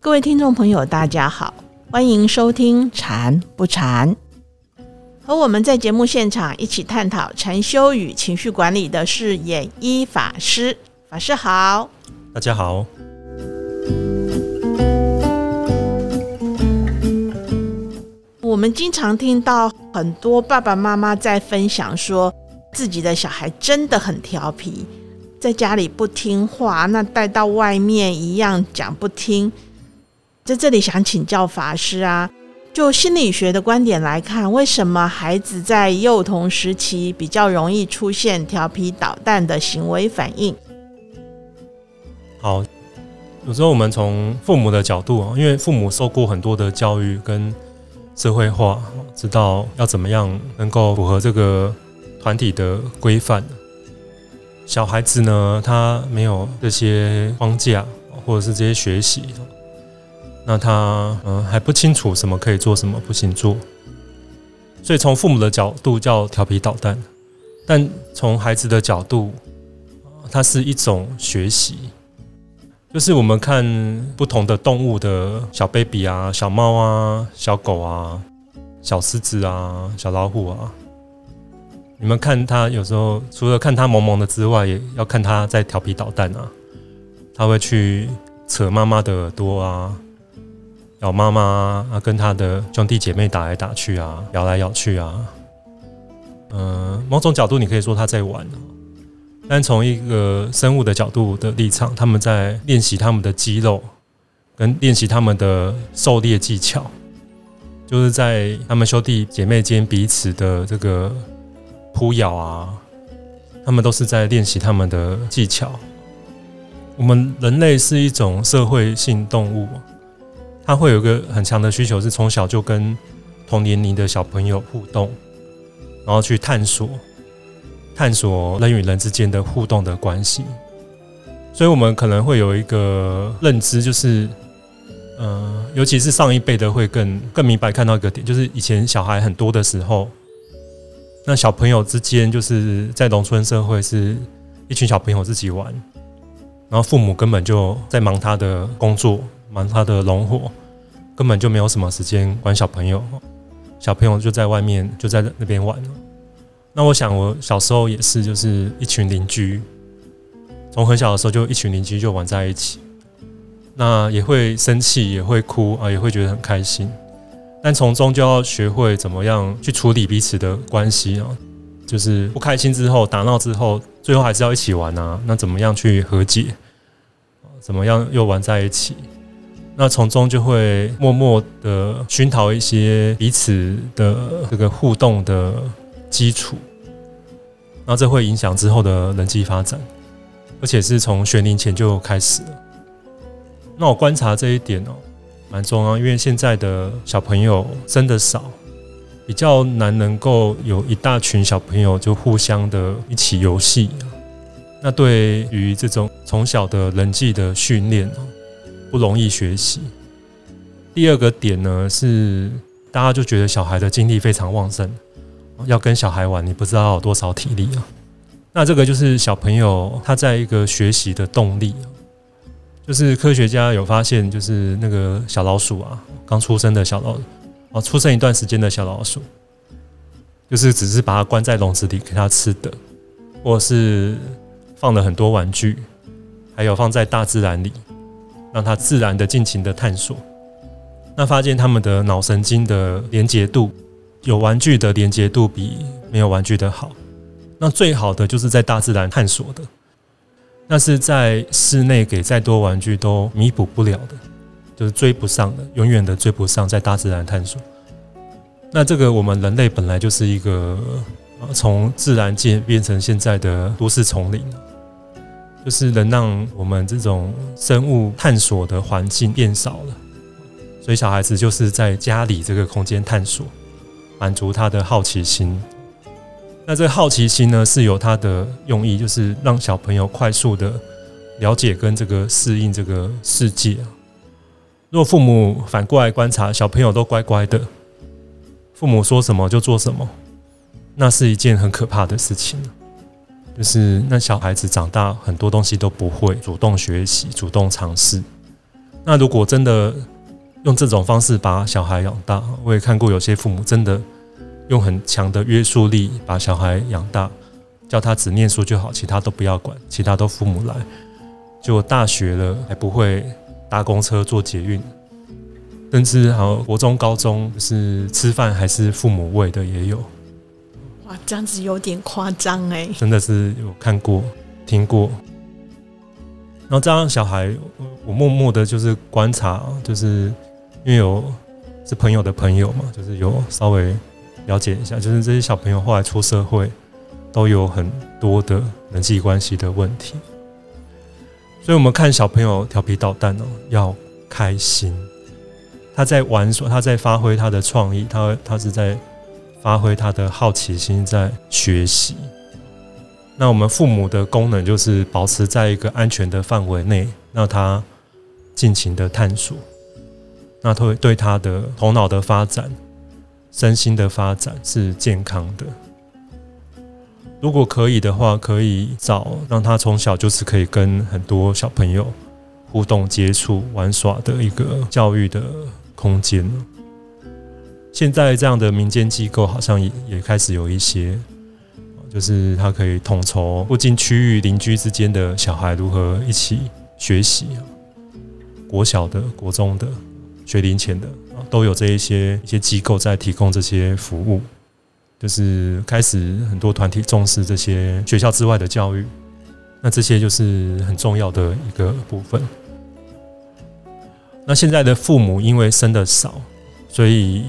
各位听众朋友，大家好，欢迎收听《禅不禅》。和我们在节目现场一起探讨禅修与情绪管理的是演一法师。法师好，大家好。我们经常听到很多爸爸妈妈在分享，说自己的小孩真的很调皮，在家里不听话，那带到外面一样讲不听。在这里想请教法师啊，就心理学的观点来看，为什么孩子在幼童时期比较容易出现调皮捣蛋的行为反应？好，有时候我们从父母的角度啊，因为父母受过很多的教育跟社会化，知道要怎么样能够符合这个团体的规范。小孩子呢，他没有这些框架，或者是这些学习。那他嗯还不清楚什么可以做，什么不行做，所以从父母的角度叫调皮捣蛋，但从孩子的角度，它是一种学习，就是我们看不同的动物的小 baby 啊、小猫啊、小狗啊、小狮子啊、小老虎啊，你们看他有时候除了看他萌萌的之外，也要看他在调皮捣蛋啊，他会去扯妈妈的耳朵啊。咬妈妈啊，跟他的兄弟姐妹打来打去啊，咬来咬去啊。嗯，某种角度你可以说他在玩，但从一个生物的角度的立场，他们在练习他们的肌肉，跟练习他们的狩猎技巧，就是在他们兄弟姐妹间彼此的这个扑咬啊，他们都是在练习他们的技巧。我们人类是一种社会性动物。它会有一个很强的需求，是从小就跟同年龄的小朋友互动，然后去探索、探索人与人之间的互动的关系。所以，我们可能会有一个认知，就是，呃，尤其是上一辈的会更更明白看到一个点，就是以前小孩很多的时候，那小朋友之间就是在农村社会是一群小朋友自己玩，然后父母根本就在忙他的工作。忙他的农活，根本就没有什么时间管小朋友，小朋友就在外面就在那边玩。那我想我小时候也是，就是一群邻居，从很小的时候就一群邻居就玩在一起，那也会生气，也会哭啊，也会觉得很开心，但从中就要学会怎么样去处理彼此的关系啊，就是不开心之后打闹之后，最后还是要一起玩啊，那怎么样去和解？怎么样又玩在一起？那从中就会默默的熏陶一些彼此的这个互动的基础，那这会影响之后的人际发展，而且是从学龄前就开始了。那我观察这一点哦，蛮重要，因为现在的小朋友生的少，比较难能够有一大群小朋友就互相的一起游戏。那对于这种从小的人际的训练不容易学习。第二个点呢是，大家就觉得小孩的精力非常旺盛，要跟小孩玩，你不知道有多少体力啊。那这个就是小朋友他在一个学习的动力，就是科学家有发现，就是那个小老鼠啊，刚出生的小老哦，出生一段时间的小老鼠，就是只是把它关在笼子里给它吃的，或是放了很多玩具，还有放在大自然里。让它自然的尽情的探索，那发现他们的脑神经的连接度，有玩具的连接度比没有玩具的好。那最好的就是在大自然探索的，那是在室内给再多玩具都弥补不了的，就是追不上的，永远的追不上在大自然探索。那这个我们人类本来就是一个从自然界变成现在的都市丛林。就是能让我们这种生物探索的环境变少了，所以小孩子就是在家里这个空间探索，满足他的好奇心。那这个好奇心呢，是有它的用意，就是让小朋友快速的了解跟这个适应这个世界啊。如果父母反过来观察，小朋友都乖乖的，父母说什么就做什么，那是一件很可怕的事情。就是那小孩子长大很多东西都不会主动学习、主动尝试。那如果真的用这种方式把小孩养大，我也看过有些父母真的用很强的约束力把小孩养大，叫他只念书就好，其他都不要管，其他都父母来。结果大学了还不会搭公车、坐捷运，甚至好国中、高中是吃饭还是父母喂的也有。哇，这样子有点夸张哎！真的是有看过、听过。然后这样小孩，我默默的就是观察，就是因为有是朋友的朋友嘛，就是有稍微了解一下，就是这些小朋友后来出社会，都有很多的人际关系的问题。所以，我们看小朋友调皮捣蛋哦，要开心，他在玩耍，他在发挥他的创意，他他是在发挥他的好奇心，在学习。那我们父母的功能就是保持在一个安全的范围内，让他尽情的探索。那会对他的头脑的发展、身心的发展是健康的。如果可以的话，可以找让他从小就是可以跟很多小朋友互动、接触、玩耍的一个教育的空间。现在这样的民间机构好像也也开始有一些。就是他可以统筹附近区域邻居之间的小孩如何一起学习，国小的、国中的、学龄前的，都有这一些一些机构在提供这些服务。就是开始很多团体重视这些学校之外的教育，那这些就是很重要的一个部分。那现在的父母因为生的少，所以。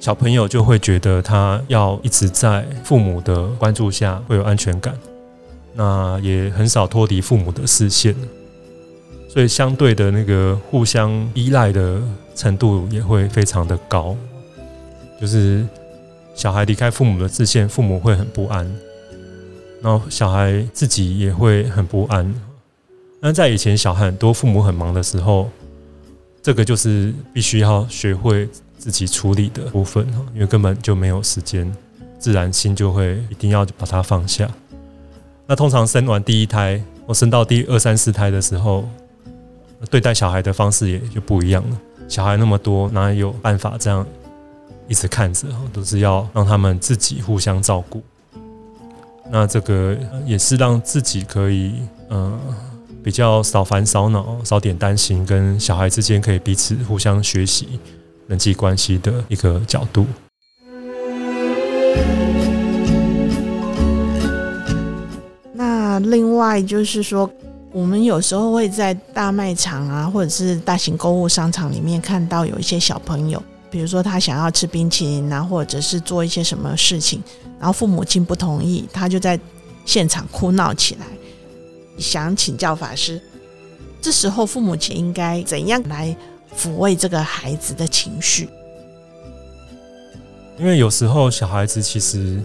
小朋友就会觉得他要一直在父母的关注下会有安全感，那也很少脱离父母的视线，所以相对的那个互相依赖的程度也会非常的高。就是小孩离开父母的视线，父母会很不安，然后小孩自己也会很不安。那在以前小孩很多父母很忙的时候，这个就是必须要学会。自己处理的部分，因为根本就没有时间，自然心就会一定要把它放下。那通常生完第一胎，或生到第二三四胎的时候，对待小孩的方式也就不一样了。小孩那么多，哪有办法这样一直看着？都是要让他们自己互相照顾。那这个也是让自己可以嗯比较少烦少恼，少点担心，跟小孩之间可以彼此互相学习。人际关系的一个角度。那另外就是说，我们有时候会在大卖场啊，或者是大型购物商场里面看到有一些小朋友，比如说他想要吃冰淇淋啊，或者是做一些什么事情，然后父母亲不同意，他就在现场哭闹起来。想请教法师，这时候父母亲应该怎样来？抚慰这个孩子的情绪，因为有时候小孩子其实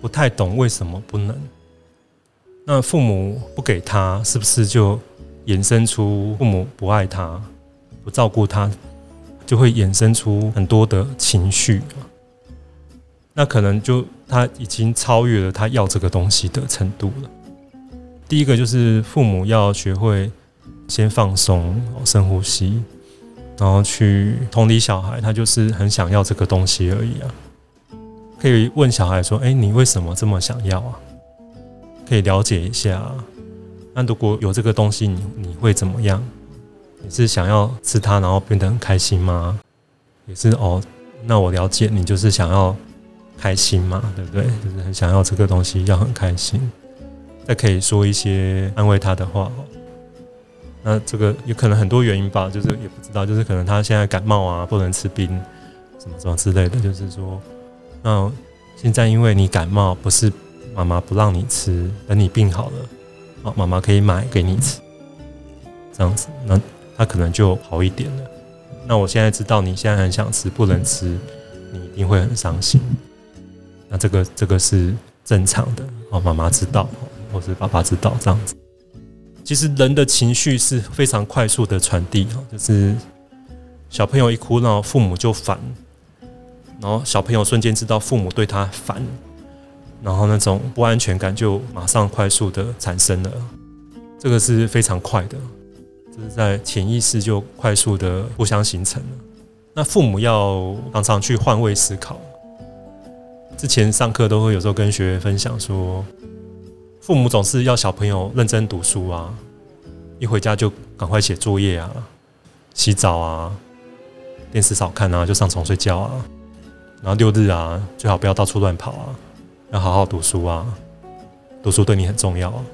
不太懂为什么不能。那父母不给他，是不是就衍生出父母不爱他、不照顾他，就会衍生出很多的情绪？那可能就他已经超越了他要这个东西的程度了。第一个就是父母要学会先放松，深呼吸。然后去同理小孩，他就是很想要这个东西而已啊。可以问小孩说：“哎，你为什么这么想要啊？”可以了解一下。那如果有这个东西，你你会怎么样？你是想要吃它，然后变得很开心吗？也是哦。那我了解你就是想要开心嘛，对不对？就是很想要这个东西，要很开心。再可以说一些安慰他的话。那这个有可能很多原因吧，就是也不知道，就是可能他现在感冒啊，不能吃冰，什么什么之类的。就是说，那现在因为你感冒，不是妈妈不让你吃，等你病好了，哦，妈妈可以买给你吃，这样子，那他可能就好一点了。那我现在知道你现在很想吃，不能吃，你一定会很伤心。那这个这个是正常的哦，妈妈知道，或是爸爸知道，这样子。其实人的情绪是非常快速的传递哈，就是小朋友一哭闹，父母就烦，然后小朋友瞬间知道父母对他烦，然后那种不安全感就马上快速的产生了，这个是非常快的，这是在潜意识就快速的互相形成了。那父母要常常去换位思考。之前上课都会有时候跟学员分享说，父母总是要小朋友认真读书啊，一回家就赶快写作业啊，洗澡啊，电视少看啊，就上床睡觉啊，然后六日啊，最好不要到处乱跑啊，要好好读书啊，读书对你很重要啊。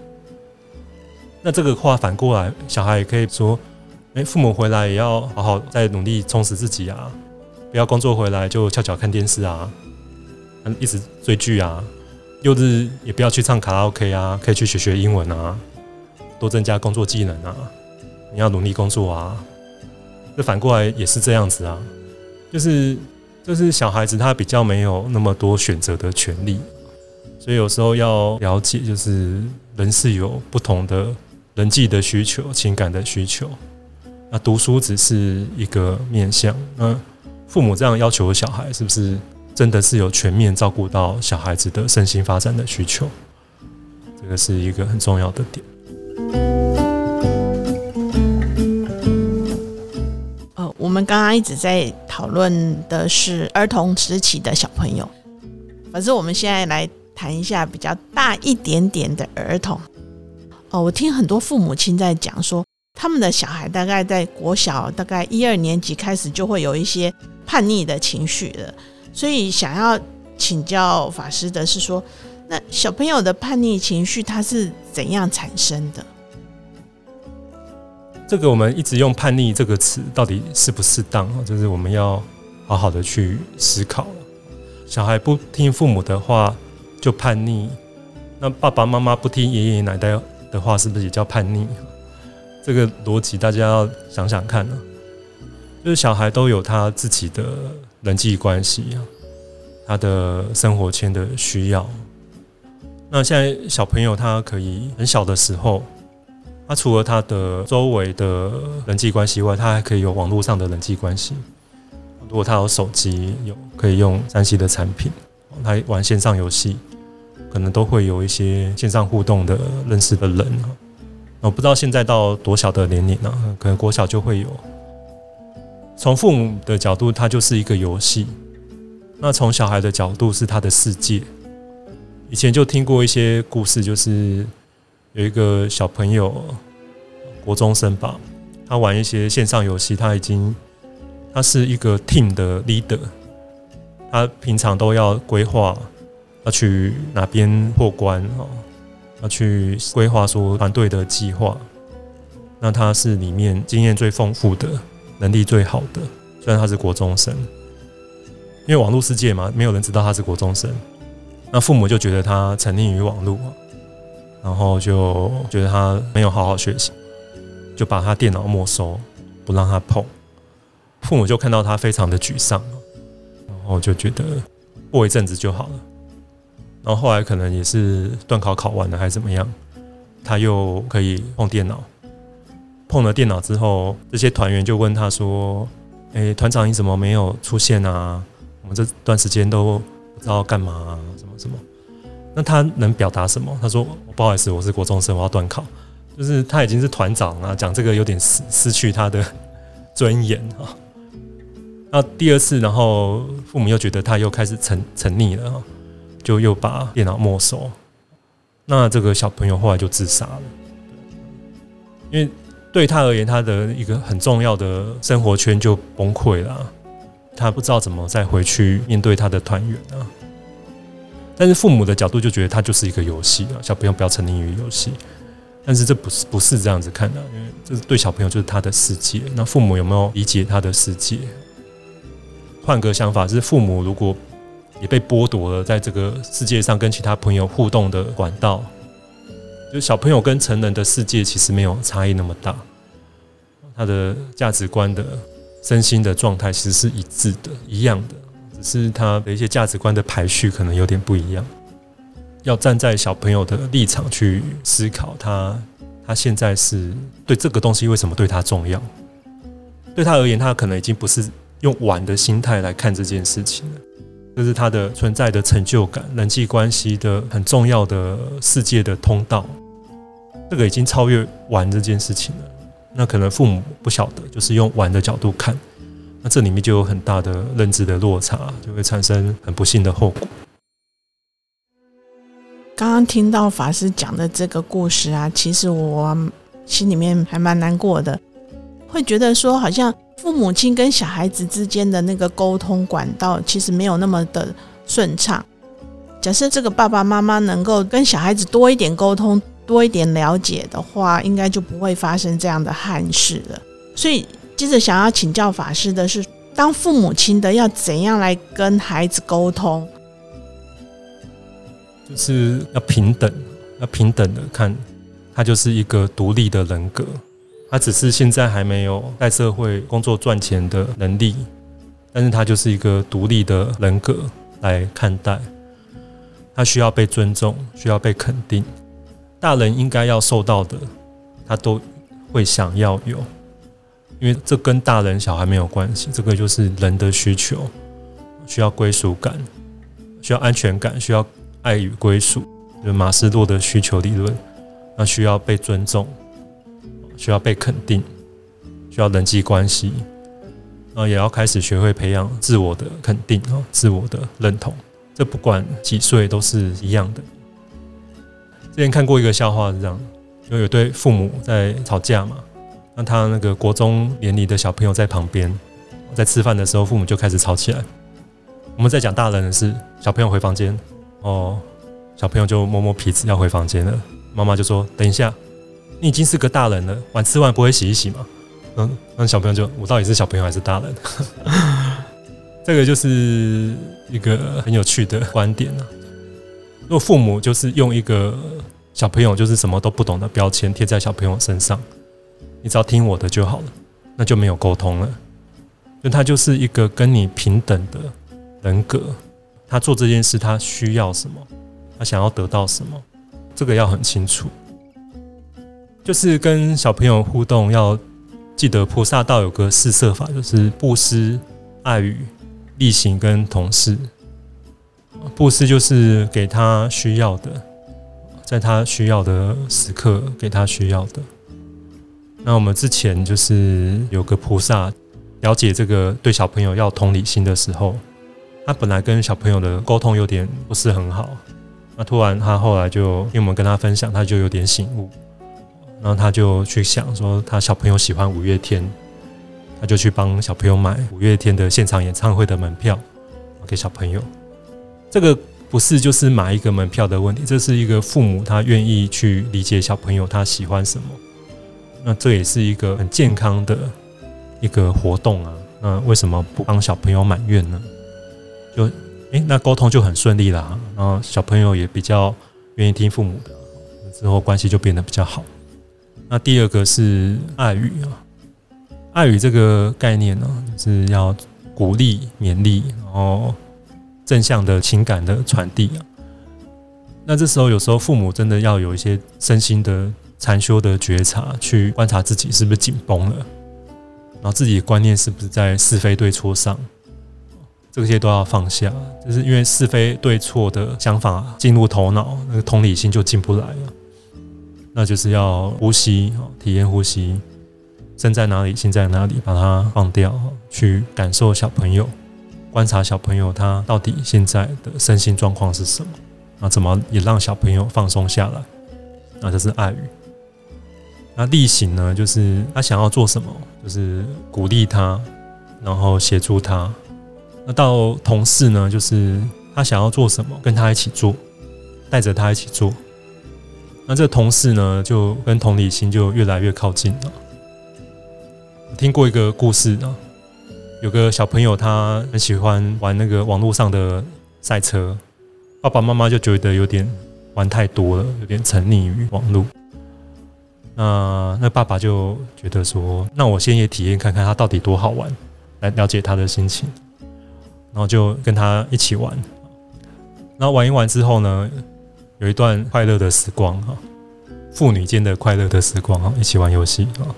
那这个话反过来，小孩也可以说，哎，父母回来也要好好再努力充实自己啊，不要工作回来就翘脚看电视啊。一直追剧啊，六日也不要去唱卡拉 OK 啊，可以去学学英文啊，多增加工作技能啊。你要努力工作啊。这反过来也是这样子啊，就是就是小孩子他比较没有那么多选择的权利，所以有时候要了解，就是人是有不同的人际的需求、情感的需求。那读书只是一个面向，那父母这样要求小孩，是不是？真的是有全面照顾到小孩子的身心发展的需求，这个是一个很重要的点。呃，我们刚刚一直在讨论的是儿童时期的小朋友，可是我们现在来谈一下比较大一点点的儿童。哦，我听很多父母亲在讲说，他们的小孩大概在国小大概一二年级开始就会有一些叛逆的情绪了。所以想要请教法师的是说，那小朋友的叛逆情绪它是怎样产生的？这个我们一直用“叛逆”这个词，到底适不适当啊？就是我们要好好的去思考。小孩不听父母的话就叛逆，那爸爸妈妈不听爷爷奶奶的话，是不是也叫叛逆？这个逻辑大家要想想看呢。就是小孩都有他自己的。人际关系啊，他的生活圈的需要。那现在小朋友他可以很小的时候，他除了他的周围的人际关系外，他还可以有网络上的人际关系。如果他有手机，有可以用三 C 的产品，来玩线上游戏，可能都会有一些线上互动的认识的人。我不知道现在到多小的年龄呢？可能国小就会有。从父母的角度，它就是一个游戏；那从小孩的角度，是他的世界。以前就听过一些故事，就是有一个小朋友，国中生吧，他玩一些线上游戏，他已经他是一个 team 的 leader，他平常都要规划要去哪边破关哦，要去规划说团队的计划。那他是里面经验最丰富的。能力最好的，虽然他是国中生，因为网络世界嘛，没有人知道他是国中生。那父母就觉得他沉溺于网络，然后就觉得他没有好好学习，就把他电脑没收，不让他碰。父母就看到他非常的沮丧，然后就觉得过一阵子就好了。然后后来可能也是段考考完了还是怎么样，他又可以碰电脑。碰了电脑之后，这些团员就问他说：“诶，团长你怎么没有出现啊？我们这段时间都不知道干嘛，什么什么。”那他能表达什么？他说：“不好意思，我是国中生，我要断考。”就是他已经是团长啊，讲这个有点失失去他的尊严啊。那第二次，然后父母又觉得他又开始沉沉溺了，就又把电脑没收。那这个小朋友后来就自杀了，因为。对他而言，他的一个很重要的生活圈就崩溃了，他不知道怎么再回去面对他的团员啊。但是父母的角度就觉得他就是一个游戏啊，小朋友不要沉溺于游戏。但是这不是不是这样子看的，因为这是对小朋友就是他的世界。那父母有没有理解他的世界？换个想法，是父母如果也被剥夺了在这个世界上跟其他朋友互动的管道。就小朋友跟成人的世界其实没有差异那么大，他的价值观的身心的状态其实是一致的、一样的，只是他的一些价值观的排序可能有点不一样。要站在小朋友的立场去思考，他他现在是对这个东西为什么对他重要？对他而言，他可能已经不是用玩的心态来看这件事情了。这是他的存在的成就感、人际关系的很重要的世界的通道。这个已经超越玩这件事情了。那可能父母不晓得，就是用玩的角度看，那这里面就有很大的认知的落差，就会产生很不幸的后果。刚刚听到法师讲的这个故事啊，其实我心里面还蛮难过的，会觉得说好像父母亲跟小孩子之间的那个沟通管道其实没有那么的顺畅。假设这个爸爸妈妈能够跟小孩子多一点沟通，多一点了解的话，应该就不会发生这样的憾事了。所以，接着想要请教法师的是，当父母亲的要怎样来跟孩子沟通？就是要平等，要平等的看，他就是一个独立的人格，他只是现在还没有在社会工作赚钱的能力，但是他就是一个独立的人格来看待，他需要被尊重，需要被肯定，大人应该要受到的，他都会想要有，因为这跟大人小孩没有关系，这个就是人的需求，需要归属感，需要安全感，需要。爱与归属，就马斯洛的需求理论，那需要被尊重，需要被肯定，需要人际关系，然后也要开始学会培养自我的肯定啊，自我的认同。这不管几岁都是一样的。之前看过一个笑话是这样，就有对父母在吵架嘛，那他那个国中年龄的小朋友在旁边，在吃饭的时候，父母就开始吵起来。我们在讲大人的事，小朋友回房间。哦，小朋友就摸摸皮子要回房间了。妈妈就说：“等一下，你已经是个大人了，碗吃完不会洗一洗吗？”嗯，那小朋友就：“我到底是小朋友还是大人？” 这个就是一个很有趣的观点啊。如果父母就是用一个小朋友就是什么都不懂的标签贴在小朋友身上，你只要听我的就好了，那就没有沟通了。就他就是一个跟你平等的人格。他做这件事，他需要什么？他想要得到什么？这个要很清楚。就是跟小朋友互动，要记得菩萨道有个四摄法，就是布施、爱语、力行跟同事。布施就是给他需要的，在他需要的时刻给他需要的。那我们之前就是有个菩萨了解这个对小朋友要同理心的时候。他本来跟小朋友的沟通有点不是很好，那突然他后来就因为我们跟他分享，他就有点醒悟，然后他就去想说，他小朋友喜欢五月天，他就去帮小朋友买五月天的现场演唱会的门票给小朋友。这个不是就是买一个门票的问题，这是一个父母他愿意去理解小朋友他喜欢什么，那这也是一个很健康的一个活动啊。那为什么不帮小朋友满愿呢？就诶，那沟通就很顺利啦，然后小朋友也比较愿意听父母的，之后关系就变得比较好。那第二个是爱语啊，爱语这个概念呢，是要鼓励、勉励，然后正向的情感的传递啊。那这时候有时候父母真的要有一些身心的禅修的觉察，去观察自己是不是紧绷了，然后自己的观念是不是在是非对错上。这些都要放下，就是因为是非对错的想法进入头脑，那个同理心就进不来了。那就是要呼吸，体验呼吸，身在哪里，心在哪里，把它放掉，去感受小朋友，观察小朋友他到底现在的身心状况是什么，那怎么也让小朋友放松下来？那这是爱语。那力行呢，就是他想要做什么，就是鼓励他，然后协助他。那到同事呢，就是他想要做什么，跟他一起做，带着他一起做。那这同事呢，就跟同理心就越来越靠近了。我听过一个故事啊，有个小朋友他很喜欢玩那个网络上的赛车，爸爸妈妈就觉得有点玩太多了，有点沉溺于网络。那那爸爸就觉得说，那我先也体验看看他到底多好玩，来了解他的心情。然后就跟他一起玩，然后玩一玩之后呢，有一段快乐的时光哈，父女间的快乐的时光哈，一起玩游戏啊，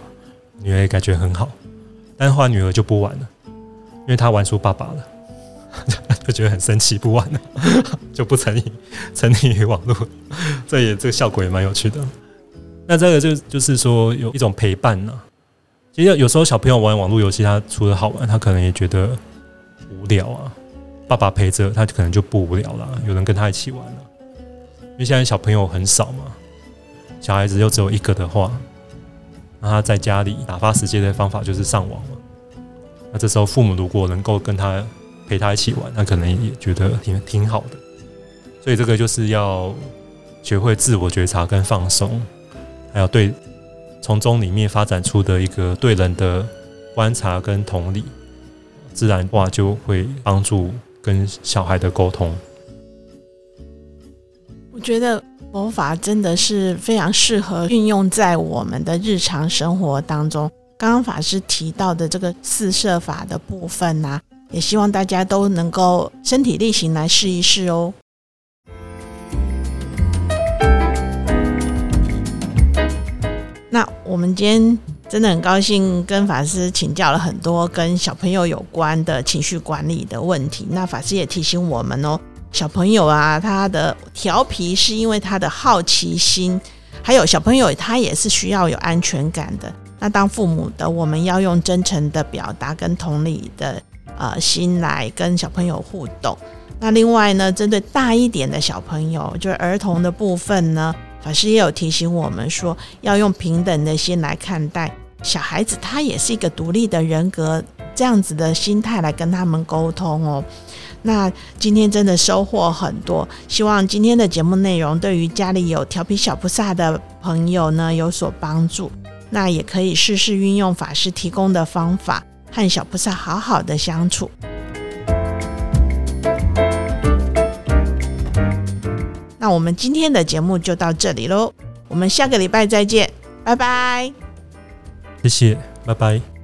女儿也感觉很好，但后来女儿就不玩了，因为她玩输爸爸了，就觉得很生气，不玩了，就不沉溺沉溺于网络。这也这个效果也蛮有趣的。那这个就就是说有一种陪伴呢。其实有时候小朋友玩网络游戏，他除了好玩，他可能也觉得无聊啊。爸爸陪着他，可能就不无聊了。有人跟他一起玩了，因为现在小朋友很少嘛，小孩子又只有一个的话，那他在家里打发时间的方法就是上网嘛。那这时候父母如果能够跟他陪他一起玩，那可能也觉得挺挺好的。所以这个就是要学会自我觉察跟放松，还有对。从中里面发展出的一个对人的观察跟同理，自然话就会帮助跟小孩的沟通。我觉得佛法真的是非常适合运用在我们的日常生活当中。刚刚法师提到的这个四摄法的部分呢，也希望大家都能够身体力行来试一试哦。那我们今天真的很高兴跟法师请教了很多跟小朋友有关的情绪管理的问题。那法师也提醒我们哦，小朋友啊，他的调皮是因为他的好奇心，还有小朋友他也是需要有安全感的。那当父母的，我们要用真诚的表达跟同理的呃心来跟小朋友互动。那另外呢，针对大一点的小朋友，就是儿童的部分呢。法师也有提醒我们说，要用平等的心来看待小孩子，他也是一个独立的人格，这样子的心态来跟他们沟通哦。那今天真的收获很多，希望今天的节目内容对于家里有调皮小菩萨的朋友呢有所帮助。那也可以试试运用法师提供的方法，和小菩萨好好的相处。那我们今天的节目就到这里喽，我们下个礼拜再见，拜拜。谢谢，拜拜。